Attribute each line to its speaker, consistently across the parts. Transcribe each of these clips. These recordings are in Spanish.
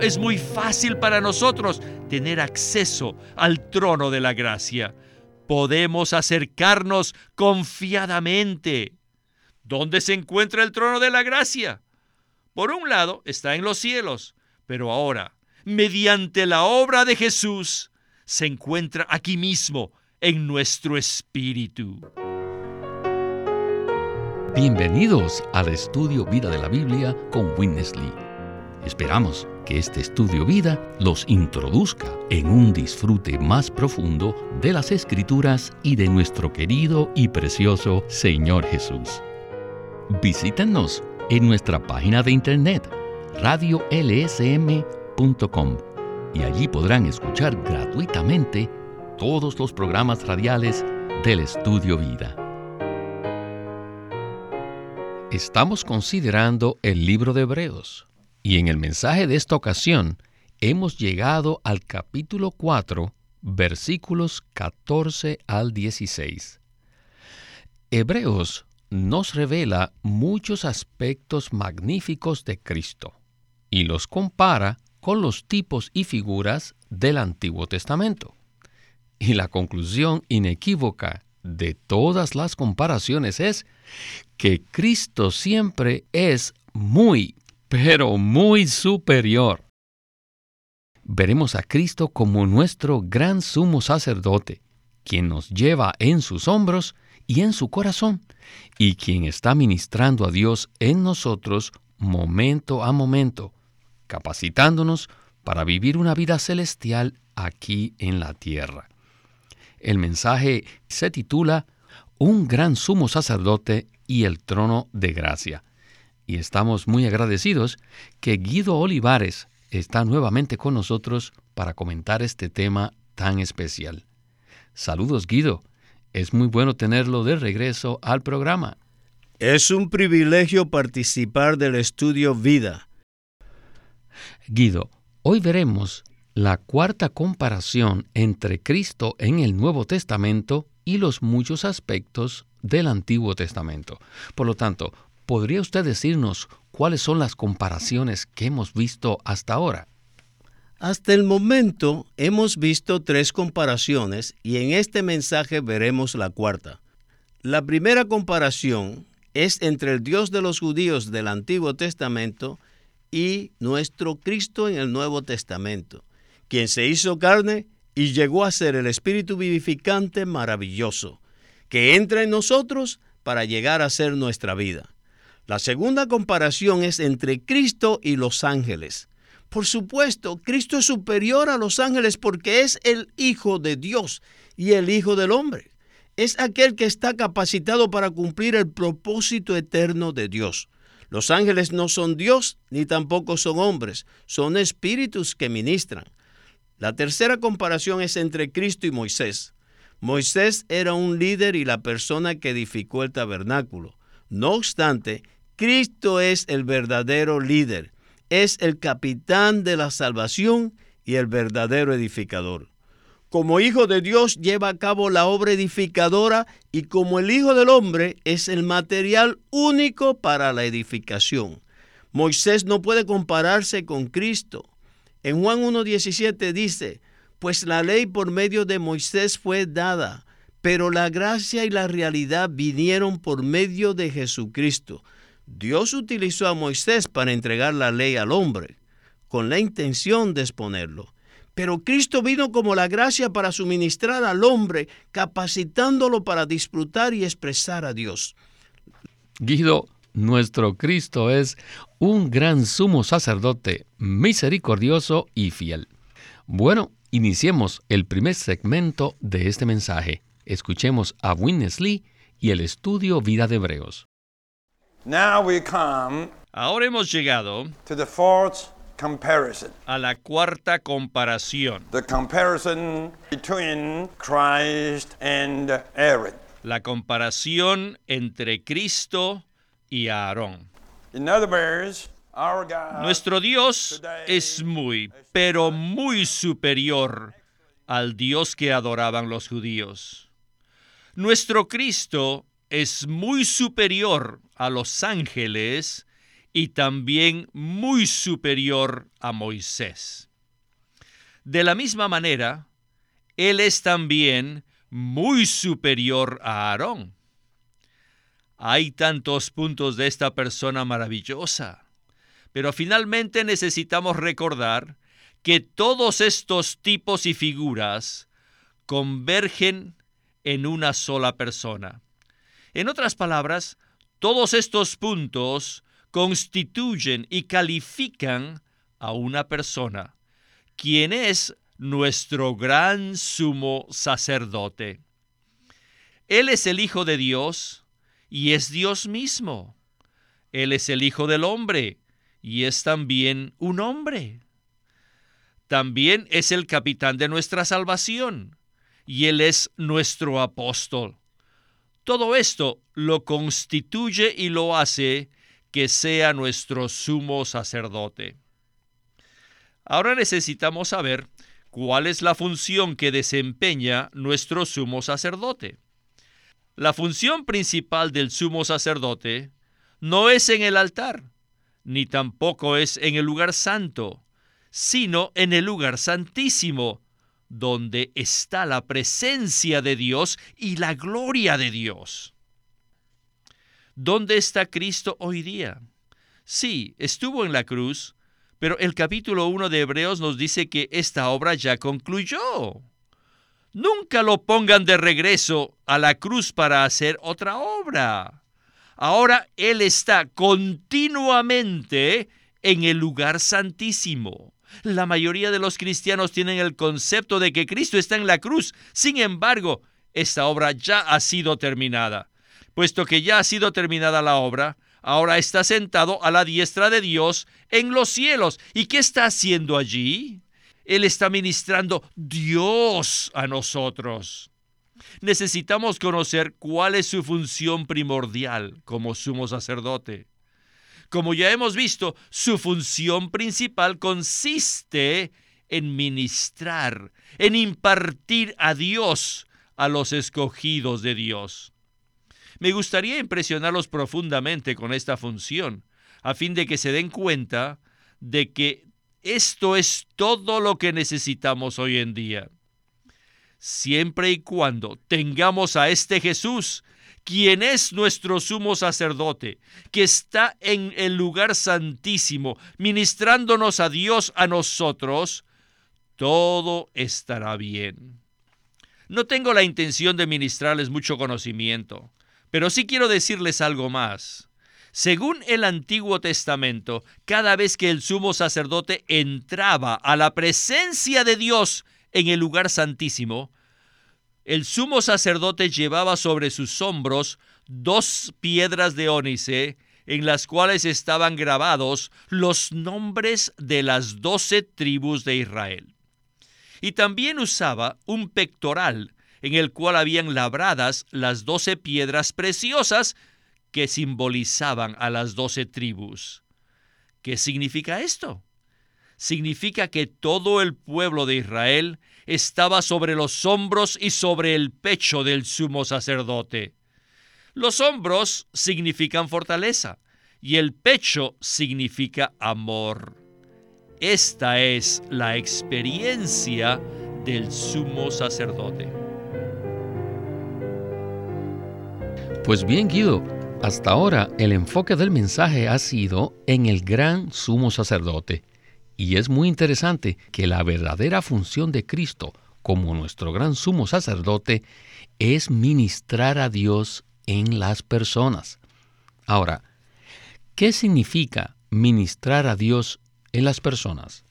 Speaker 1: es muy fácil para nosotros tener acceso al trono de la gracia. Podemos acercarnos confiadamente. ¿Dónde se encuentra el trono de la gracia? Por un lado está en los cielos, pero ahora, mediante la obra de Jesús, se encuentra aquí mismo, en nuestro espíritu.
Speaker 2: Bienvenidos al estudio Vida de la Biblia con Witness Lee. Esperamos que este estudio vida los introduzca en un disfrute más profundo de las escrituras y de nuestro querido y precioso Señor Jesús. Visítenos en nuestra página de internet radiolsm.com y allí podrán escuchar gratuitamente todos los programas radiales del Estudio Vida. Estamos considerando el libro de Hebreos y en el mensaje de esta ocasión hemos llegado al capítulo 4, versículos 14 al 16. Hebreos nos revela muchos aspectos magníficos de Cristo y los compara con los tipos y figuras del Antiguo Testamento. Y la conclusión inequívoca de todas las comparaciones es que Cristo siempre es muy, pero muy superior. Veremos a Cristo como nuestro gran sumo sacerdote, quien nos lleva en sus hombros y en su corazón, y quien está ministrando a Dios en nosotros momento a momento, capacitándonos para vivir una vida celestial aquí en la tierra. El mensaje se titula Un gran sumo sacerdote y el trono de gracia. Y estamos muy agradecidos que Guido Olivares está nuevamente con nosotros para comentar este tema tan especial. Saludos Guido, es muy bueno tenerlo de regreso al programa.
Speaker 3: Es un privilegio participar del estudio Vida.
Speaker 2: Guido, hoy veremos la cuarta comparación entre Cristo en el Nuevo Testamento y los muchos aspectos del Antiguo Testamento. Por lo tanto, ¿podría usted decirnos cuáles son las comparaciones que hemos visto hasta ahora?
Speaker 3: Hasta el momento hemos visto tres comparaciones y en este mensaje veremos la cuarta. La primera comparación es entre el Dios de los judíos del Antiguo Testamento y nuestro Cristo en el Nuevo Testamento quien se hizo carne y llegó a ser el Espíritu vivificante maravilloso, que entra en nosotros para llegar a ser nuestra vida. La segunda comparación es entre Cristo y los ángeles. Por supuesto, Cristo es superior a los ángeles porque es el Hijo de Dios y el Hijo del hombre. Es aquel que está capacitado para cumplir el propósito eterno de Dios. Los ángeles no son Dios ni tampoco son hombres, son espíritus que ministran. La tercera comparación es entre Cristo y Moisés. Moisés era un líder y la persona que edificó el tabernáculo. No obstante, Cristo es el verdadero líder, es el capitán de la salvación y el verdadero edificador. Como Hijo de Dios lleva a cabo la obra edificadora y como el Hijo del Hombre es el material único para la edificación. Moisés no puede compararse con Cristo. En Juan 1.17 dice, pues la ley por medio de Moisés fue dada, pero la gracia y la realidad vinieron por medio de Jesucristo. Dios utilizó a Moisés para entregar la ley al hombre, con la intención de exponerlo. Pero Cristo vino como la gracia para suministrar al hombre, capacitándolo para disfrutar y expresar a Dios.
Speaker 2: Guido, nuestro Cristo es un gran sumo sacerdote misericordioso y fiel. Bueno, iniciemos el primer segmento de este mensaje. Escuchemos a Witness Lee y el estudio Vida de Hebreos.
Speaker 1: Ahora hemos llegado a la cuarta comparación. La comparación entre Cristo y Aarón. Nuestro Dios es muy, pero muy superior al Dios que adoraban los judíos. Nuestro Cristo es muy superior a los ángeles y también muy superior a Moisés. De la misma manera, Él es también muy superior a Aarón. Hay tantos puntos de esta persona maravillosa, pero finalmente necesitamos recordar que todos estos tipos y figuras convergen en una sola persona. En otras palabras, todos estos puntos constituyen y califican a una persona, quien es nuestro gran sumo sacerdote. Él es el Hijo de Dios y es Dios mismo. Él es el Hijo del hombre y es también un hombre. También es el capitán de nuestra salvación y Él es nuestro apóstol. Todo esto lo constituye y lo hace que sea nuestro sumo sacerdote. Ahora necesitamos saber cuál es la función que desempeña nuestro sumo sacerdote. La función principal del sumo sacerdote no es en el altar, ni tampoco es en el lugar santo, sino en el lugar santísimo, donde está la presencia de Dios y la gloria de Dios. ¿Dónde está Cristo hoy día? Sí, estuvo en la cruz, pero el capítulo 1 de Hebreos nos dice que esta obra ya concluyó. Nunca lo pongan de regreso a la cruz para hacer otra obra. Ahora Él está continuamente en el lugar santísimo. La mayoría de los cristianos tienen el concepto de que Cristo está en la cruz. Sin embargo, esta obra ya ha sido terminada. Puesto que ya ha sido terminada la obra, ahora está sentado a la diestra de Dios en los cielos. ¿Y qué está haciendo allí? Él está ministrando Dios a nosotros. Necesitamos conocer cuál es su función primordial como sumo sacerdote. Como ya hemos visto, su función principal consiste en ministrar, en impartir a Dios a los escogidos de Dios. Me gustaría impresionarlos profundamente con esta función, a fin de que se den cuenta de que esto es todo lo que necesitamos hoy en día. Siempre y cuando tengamos a este Jesús quien es nuestro sumo sacerdote, que está en el lugar santísimo, ministrándonos a Dios a nosotros, todo estará bien. No tengo la intención de ministrarles mucho conocimiento, pero sí quiero decirles algo más. Según el Antiguo Testamento, cada vez que el sumo sacerdote entraba a la presencia de Dios en el lugar santísimo, el sumo sacerdote llevaba sobre sus hombros dos piedras de ónice en las cuales estaban grabados los nombres de las doce tribus de Israel. Y también usaba un pectoral en el cual habían labradas las doce piedras preciosas que simbolizaban a las doce tribus. ¿Qué significa esto? Significa que todo el pueblo de Israel estaba sobre los hombros y sobre el pecho del sumo sacerdote. Los hombros significan fortaleza y el pecho significa amor. Esta es la experiencia del sumo sacerdote.
Speaker 2: Pues bien, Guido, hasta ahora el enfoque del mensaje ha sido en el gran sumo sacerdote. Y es muy interesante que la verdadera función de Cristo como nuestro gran sumo sacerdote es ministrar a Dios en las personas. Ahora, ¿qué significa ministrar a Dios en las personas?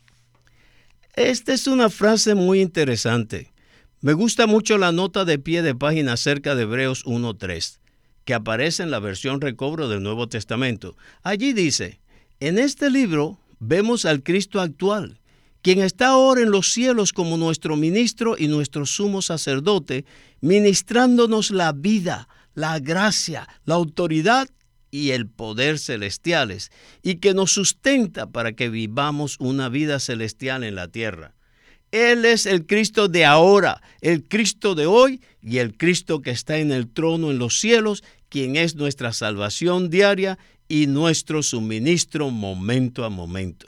Speaker 3: Esta es una frase muy interesante. Me gusta mucho la nota de pie de página acerca de Hebreos 1.3, que aparece en la versión recobro del Nuevo Testamento. Allí dice, en este libro vemos al Cristo actual, quien está ahora en los cielos como nuestro ministro y nuestro sumo sacerdote, ministrándonos la vida, la gracia, la autoridad y el poder celestiales, y que nos sustenta para que vivamos una vida celestial en la tierra. Él es el Cristo de ahora, el Cristo de hoy y el Cristo que está en el trono en los cielos, quien es nuestra salvación diaria y nuestro suministro momento a momento.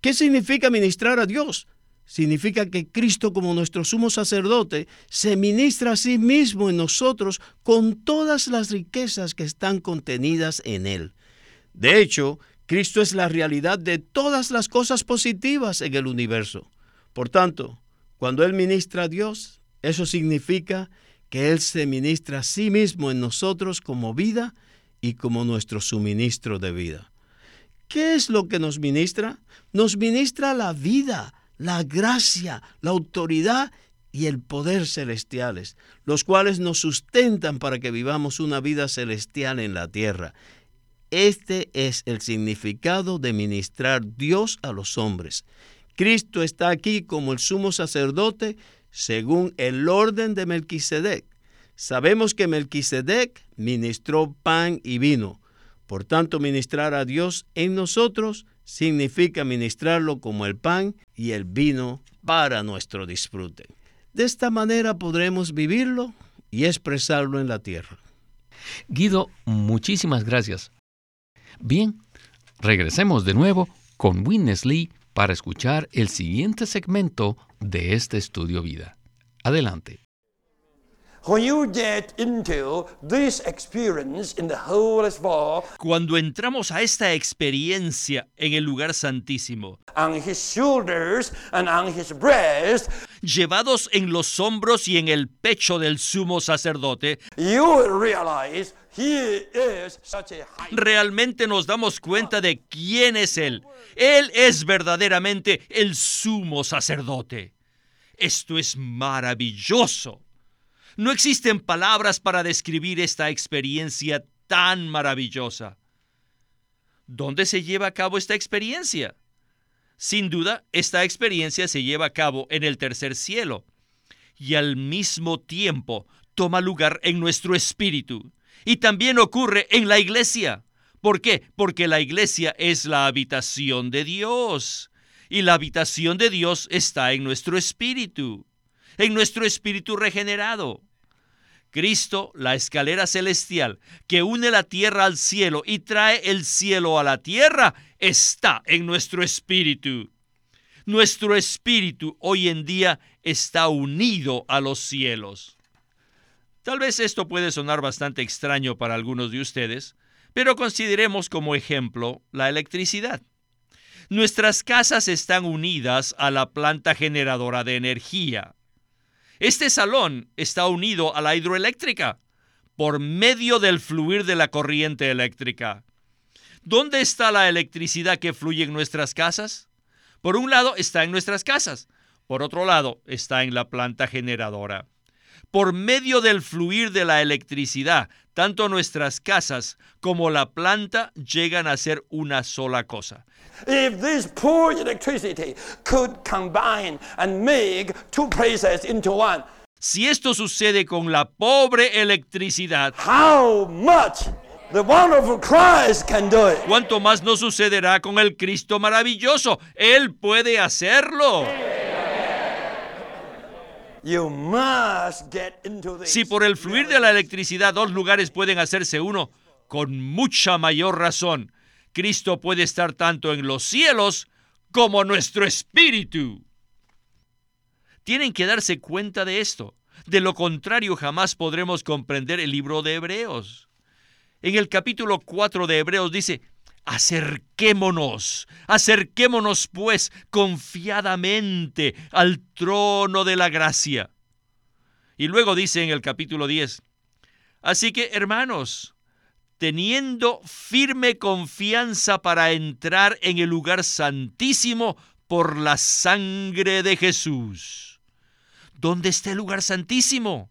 Speaker 3: ¿Qué significa ministrar a Dios? Significa que Cristo como nuestro sumo sacerdote se ministra a sí mismo en nosotros con todas las riquezas que están contenidas en Él. De hecho, Cristo es la realidad de todas las cosas positivas en el universo. Por tanto, cuando Él ministra a Dios, eso significa que Él se ministra a sí mismo en nosotros como vida y como nuestro suministro de vida. ¿Qué es lo que nos ministra? Nos ministra la vida, la gracia, la autoridad y el poder celestiales, los cuales nos sustentan para que vivamos una vida celestial en la tierra. Este es el significado de ministrar Dios a los hombres. Cristo está aquí como el sumo sacerdote según el orden de Melquisedec. Sabemos que Melquisedec ministró pan y vino. Por tanto, ministrar a Dios en nosotros significa ministrarlo como el pan y el vino para nuestro disfrute. De esta manera podremos vivirlo y expresarlo en la tierra.
Speaker 2: Guido, muchísimas gracias. Bien, regresemos de nuevo con Witness Lee para escuchar el siguiente segmento de este estudio vida. Adelante.
Speaker 1: Cuando entramos a esta experiencia en el lugar santísimo, llevados en los hombros y en el pecho del sumo sacerdote, realmente nos damos cuenta de quién es Él. Él es verdaderamente el sumo sacerdote. Esto es maravilloso. No existen palabras para describir esta experiencia tan maravillosa. ¿Dónde se lleva a cabo esta experiencia? Sin duda, esta experiencia se lleva a cabo en el tercer cielo y al mismo tiempo toma lugar en nuestro espíritu y también ocurre en la iglesia. ¿Por qué? Porque la iglesia es la habitación de Dios y la habitación de Dios está en nuestro espíritu, en nuestro espíritu regenerado. Cristo, la escalera celestial que une la tierra al cielo y trae el cielo a la tierra, está en nuestro espíritu. Nuestro espíritu hoy en día está unido a los cielos. Tal vez esto puede sonar bastante extraño para algunos de ustedes, pero consideremos como ejemplo la electricidad. Nuestras casas están unidas a la planta generadora de energía. Este salón está unido a la hidroeléctrica por medio del fluir de la corriente eléctrica. ¿Dónde está la electricidad que fluye en nuestras casas? Por un lado está en nuestras casas, por otro lado está en la planta generadora por medio del fluir de la electricidad, tanto nuestras casas como la planta llegan a ser una sola cosa. If this poor electricity could combine and make two places into one, si esto sucede con la pobre electricidad, how much the wonderful Christ can do it. ¿Cuánto más no sucederá con el Cristo maravilloso? Él puede hacerlo. Si por el fluir de la electricidad dos lugares pueden hacerse uno, con mucha mayor razón, Cristo puede estar tanto en los cielos como nuestro espíritu. Tienen que darse cuenta de esto. De lo contrario, jamás podremos comprender el libro de Hebreos. En el capítulo 4 de Hebreos dice, Acerquémonos, acerquémonos pues confiadamente al trono de la gracia. Y luego dice en el capítulo 10, así que hermanos, teniendo firme confianza para entrar en el lugar santísimo por la sangre de Jesús. ¿Dónde está el lugar santísimo?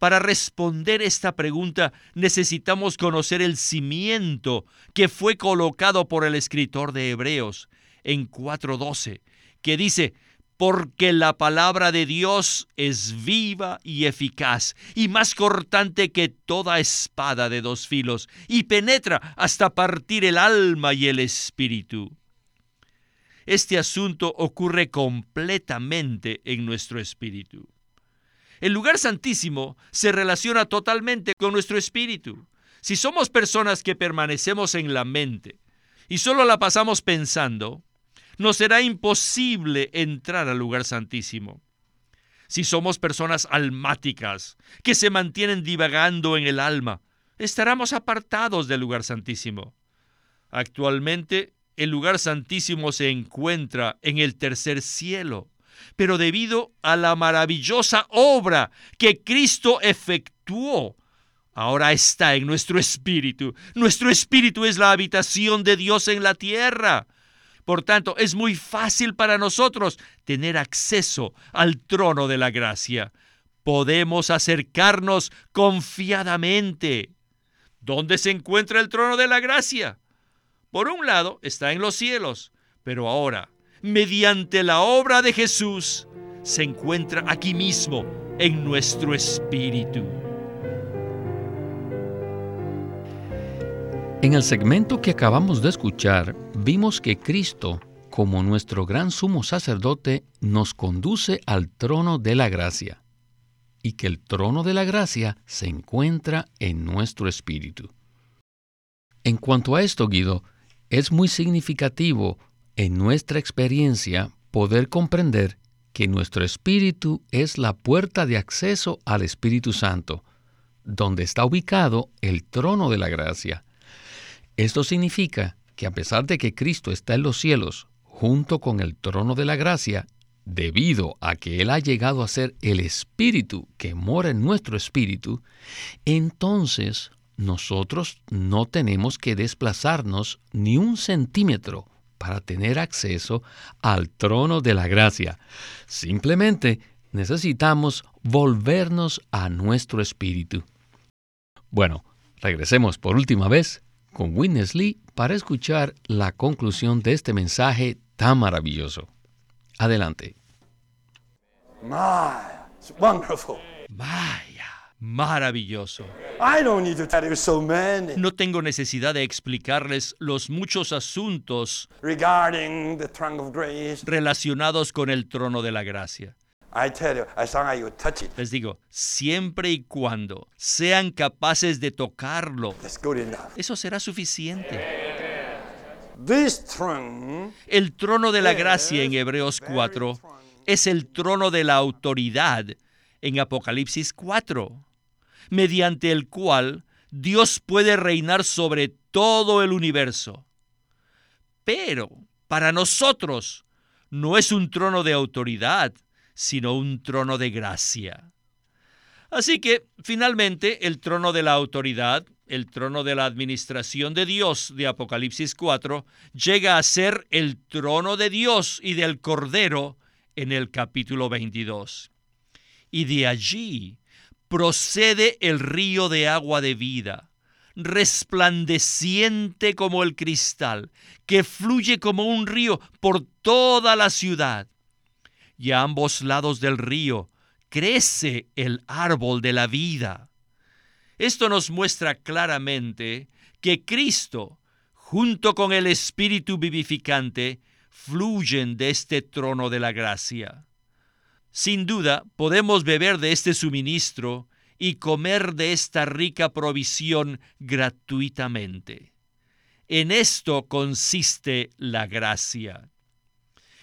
Speaker 1: Para responder esta pregunta necesitamos conocer el cimiento que fue colocado por el escritor de Hebreos en 4.12, que dice, porque la palabra de Dios es viva y eficaz y más cortante que toda espada de dos filos y penetra hasta partir el alma y el espíritu. Este asunto ocurre completamente en nuestro espíritu. El lugar santísimo se relaciona totalmente con nuestro espíritu. Si somos personas que permanecemos en la mente y solo la pasamos pensando, nos será imposible entrar al lugar santísimo. Si somos personas almáticas, que se mantienen divagando en el alma, estaremos apartados del lugar santísimo. Actualmente, el lugar santísimo se encuentra en el tercer cielo, pero debido a la maravillosa obra que Cristo efectuó, ahora está en nuestro espíritu. Nuestro espíritu es la habitación de Dios en la tierra. Por tanto, es muy fácil para nosotros tener acceso al trono de la gracia. Podemos acercarnos confiadamente. ¿Dónde se encuentra el trono de la gracia? Por un lado, está en los cielos, pero ahora, mediante la obra de Jesús, se encuentra aquí mismo, en nuestro espíritu.
Speaker 2: En el segmento que acabamos de escuchar, vimos que Cristo, como nuestro gran sumo sacerdote, nos conduce al trono de la gracia y que el trono de la gracia se encuentra en nuestro espíritu. En cuanto a esto, Guido, es muy significativo en nuestra experiencia poder comprender que nuestro espíritu es la puerta de acceso al Espíritu Santo, donde está ubicado el trono de la gracia. Esto significa que a pesar de que Cristo está en los cielos junto con el trono de la gracia, debido a que Él ha llegado a ser el Espíritu que mora en nuestro Espíritu, entonces nosotros no tenemos que desplazarnos ni un centímetro para tener acceso al trono de la gracia. Simplemente necesitamos volvernos a nuestro Espíritu. Bueno, regresemos por última vez con Witness Lee para escuchar la conclusión de este mensaje tan maravilloso. Adelante.
Speaker 1: Vaya, maravilloso. No tengo necesidad de explicarles los muchos asuntos relacionados con el trono de la gracia. Les digo, siempre y cuando sean capaces de tocarlo, eso será suficiente. El trono de la gracia en Hebreos 4 es el trono de la autoridad en Apocalipsis 4, mediante el cual Dios puede reinar sobre todo el universo. Pero para nosotros no es un trono de autoridad, sino un trono de gracia. Así que, finalmente, el trono de la autoridad, el trono de la administración de Dios de Apocalipsis 4, llega a ser el trono de Dios y del Cordero en el capítulo 22. Y de allí procede el río de agua de vida, resplandeciente como el cristal, que fluye como un río por toda la ciudad y a ambos lados del río crece el árbol de la vida. Esto nos muestra claramente que Cristo, junto con el Espíritu vivificante, fluyen de este trono de la gracia. Sin duda, podemos beber de este suministro y comer de esta rica provisión gratuitamente. En esto consiste la gracia.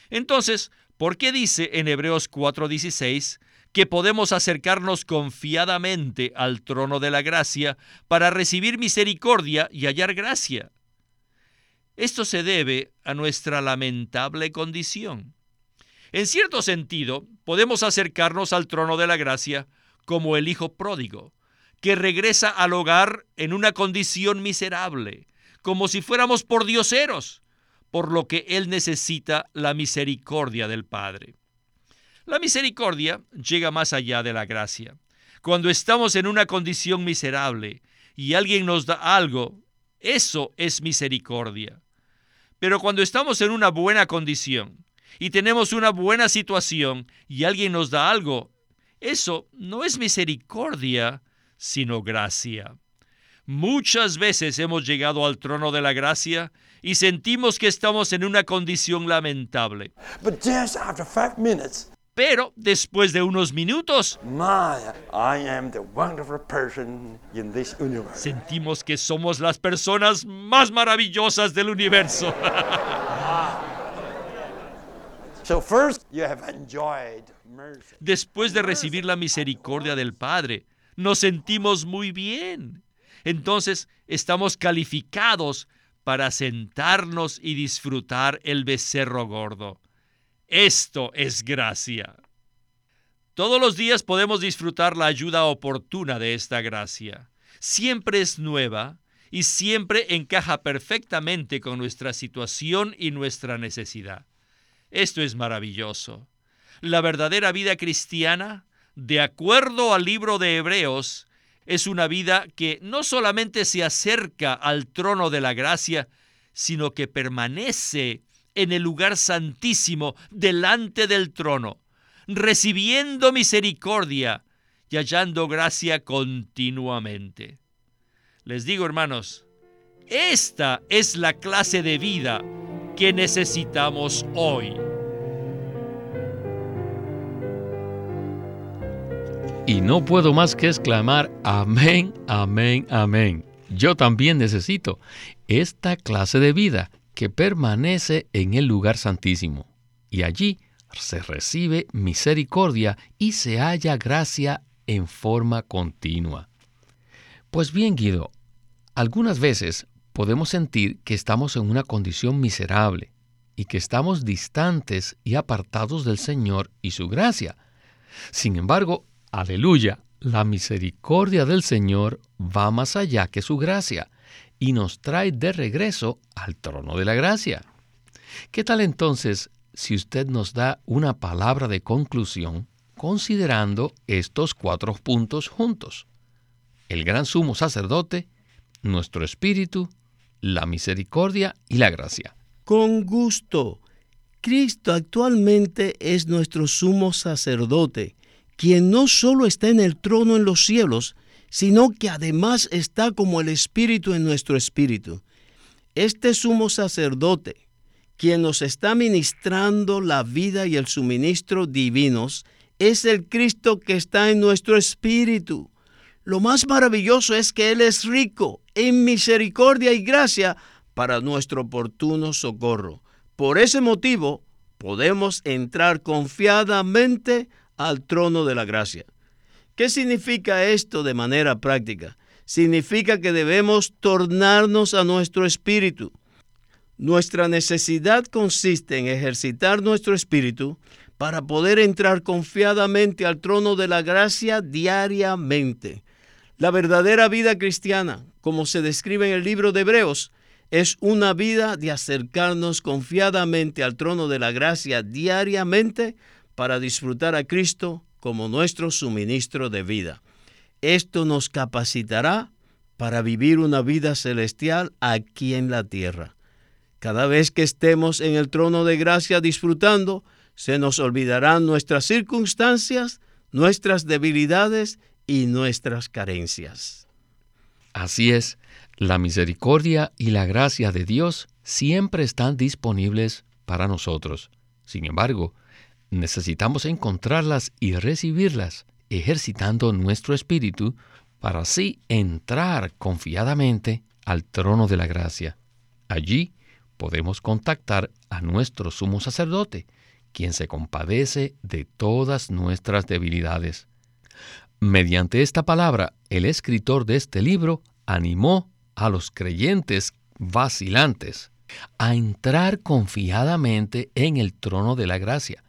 Speaker 1: Entonces, ¿Por qué dice en Hebreos 4:16 que podemos acercarnos confiadamente al trono de la gracia para recibir misericordia y hallar gracia? Esto se debe a nuestra lamentable condición. En cierto sentido, podemos acercarnos al trono de la gracia como el hijo pródigo, que regresa al hogar en una condición miserable, como si fuéramos por dioseros, por lo que él necesita la misericordia del Padre. La misericordia llega más allá de la gracia. Cuando estamos en una condición miserable y alguien nos da algo, eso es misericordia. Pero cuando estamos en una buena condición y tenemos una buena situación y alguien nos da algo, eso no es misericordia, sino gracia. Muchas veces hemos llegado al trono de la gracia y sentimos que estamos en una condición lamentable. Pero después de unos minutos, sentimos que somos las personas más maravillosas del universo. Después de recibir la misericordia del Padre, nos sentimos muy bien. Entonces estamos calificados para sentarnos y disfrutar el becerro gordo. Esto es gracia. Todos los días podemos disfrutar la ayuda oportuna de esta gracia. Siempre es nueva y siempre encaja perfectamente con nuestra situación y nuestra necesidad. Esto es maravilloso. La verdadera vida cristiana, de acuerdo al libro de Hebreos, es una vida que no solamente se acerca al trono de la gracia, sino que permanece en el lugar santísimo delante del trono, recibiendo misericordia y hallando gracia continuamente. Les digo, hermanos, esta es la clase de vida que necesitamos hoy.
Speaker 2: Y no puedo más que exclamar, amén, amén, amén. Yo también necesito esta clase de vida que permanece en el lugar santísimo. Y allí se recibe misericordia y se halla gracia en forma continua. Pues bien, Guido, algunas veces podemos sentir que estamos en una condición miserable y que estamos distantes y apartados del Señor y su gracia. Sin embargo, aleluya, la misericordia del Señor va más allá que su gracia y nos trae de regreso al trono de la gracia. ¿Qué tal entonces si usted nos da una palabra de conclusión considerando estos cuatro puntos juntos? El gran sumo sacerdote, nuestro espíritu, la misericordia y la gracia.
Speaker 3: Con gusto. Cristo actualmente es nuestro sumo sacerdote, quien no solo está en el trono en los cielos, sino que además está como el Espíritu en nuestro espíritu. Este sumo sacerdote, quien nos está ministrando la vida y el suministro divinos, es el Cristo que está en nuestro espíritu. Lo más maravilloso es que Él es rico en misericordia y gracia para nuestro oportuno socorro. Por ese motivo, podemos entrar confiadamente al trono de la gracia. ¿Qué significa esto de manera práctica? Significa que debemos tornarnos a nuestro espíritu. Nuestra necesidad consiste en ejercitar nuestro espíritu para poder entrar confiadamente al trono de la gracia diariamente. La verdadera vida cristiana, como se describe en el libro de Hebreos, es una vida de acercarnos confiadamente al trono de la gracia diariamente para disfrutar a Cristo como nuestro suministro de vida. Esto nos capacitará para vivir una vida celestial aquí en la tierra. Cada vez que estemos en el trono de gracia disfrutando, se nos olvidarán nuestras circunstancias, nuestras debilidades y nuestras carencias.
Speaker 2: Así es, la misericordia y la gracia de Dios siempre están disponibles para nosotros. Sin embargo, necesitamos encontrarlas y recibirlas, ejercitando nuestro espíritu para así entrar confiadamente al trono de la gracia. Allí podemos contactar a nuestro sumo sacerdote, quien se compadece de todas nuestras debilidades. Mediante esta palabra, el escritor de este libro animó a los creyentes vacilantes a entrar confiadamente en el trono de la gracia,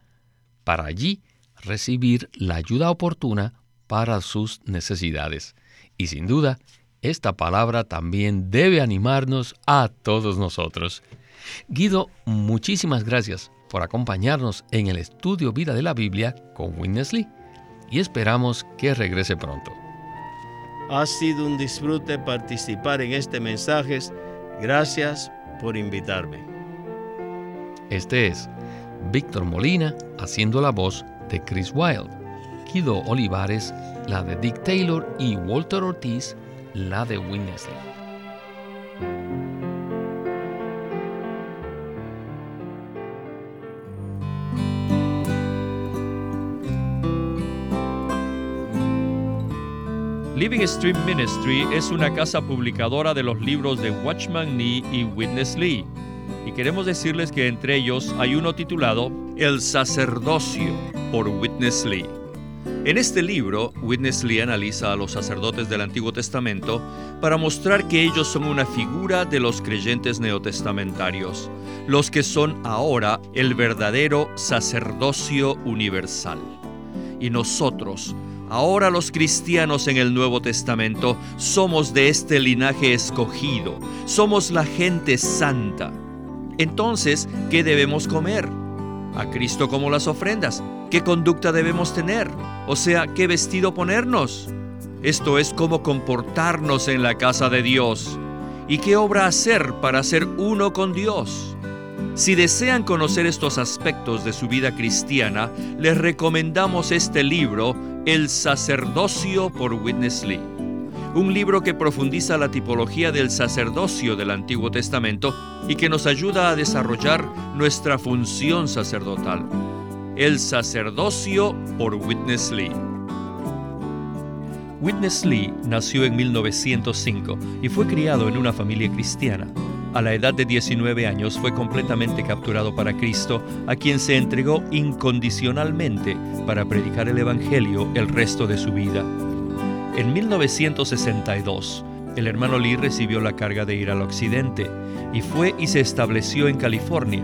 Speaker 2: para allí recibir la ayuda oportuna para sus necesidades. Y sin duda, esta palabra también debe animarnos a todos nosotros. Guido, muchísimas gracias por acompañarnos en el estudio Vida de la Biblia con Witness Lee y esperamos que regrese pronto.
Speaker 3: Ha sido un disfrute participar en este mensaje. Gracias por invitarme.
Speaker 2: Este es Víctor Molina haciendo la voz de Chris Wilde, Guido Olivares la de Dick Taylor y Walter Ortiz la de Winnesley.
Speaker 1: Living Stream Ministry es una casa publicadora de los libros de Watchman Nee y Witness Lee. Y queremos decirles que entre ellos hay uno titulado El sacerdocio por Witness Lee. En este libro, Witness Lee analiza a los sacerdotes del Antiguo Testamento para mostrar que ellos son una figura de los creyentes neotestamentarios, los que son ahora el verdadero sacerdocio universal. Y nosotros, ahora los cristianos en el Nuevo Testamento, somos de este linaje escogido, somos la gente santa. Entonces, ¿qué debemos comer? A Cristo como las ofrendas. ¿Qué conducta debemos tener? O sea, ¿qué vestido ponernos? Esto es cómo comportarnos en la casa de Dios. ¿Y qué obra hacer para ser uno con Dios? Si desean conocer estos aspectos de su vida cristiana, les recomendamos este libro, El sacerdocio por Witness Lee. Un libro que profundiza la tipología del sacerdocio del Antiguo Testamento y que nos ayuda a desarrollar nuestra función sacerdotal. El sacerdocio por Witness Lee. Witness Lee nació en 1905 y fue criado en una familia cristiana. A la edad de 19 años fue completamente capturado para Cristo, a quien se entregó incondicionalmente para predicar el Evangelio el resto de su vida. En 1962, el hermano Lee recibió la carga de ir al occidente y fue y se estableció en California,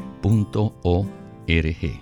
Speaker 2: punto o r g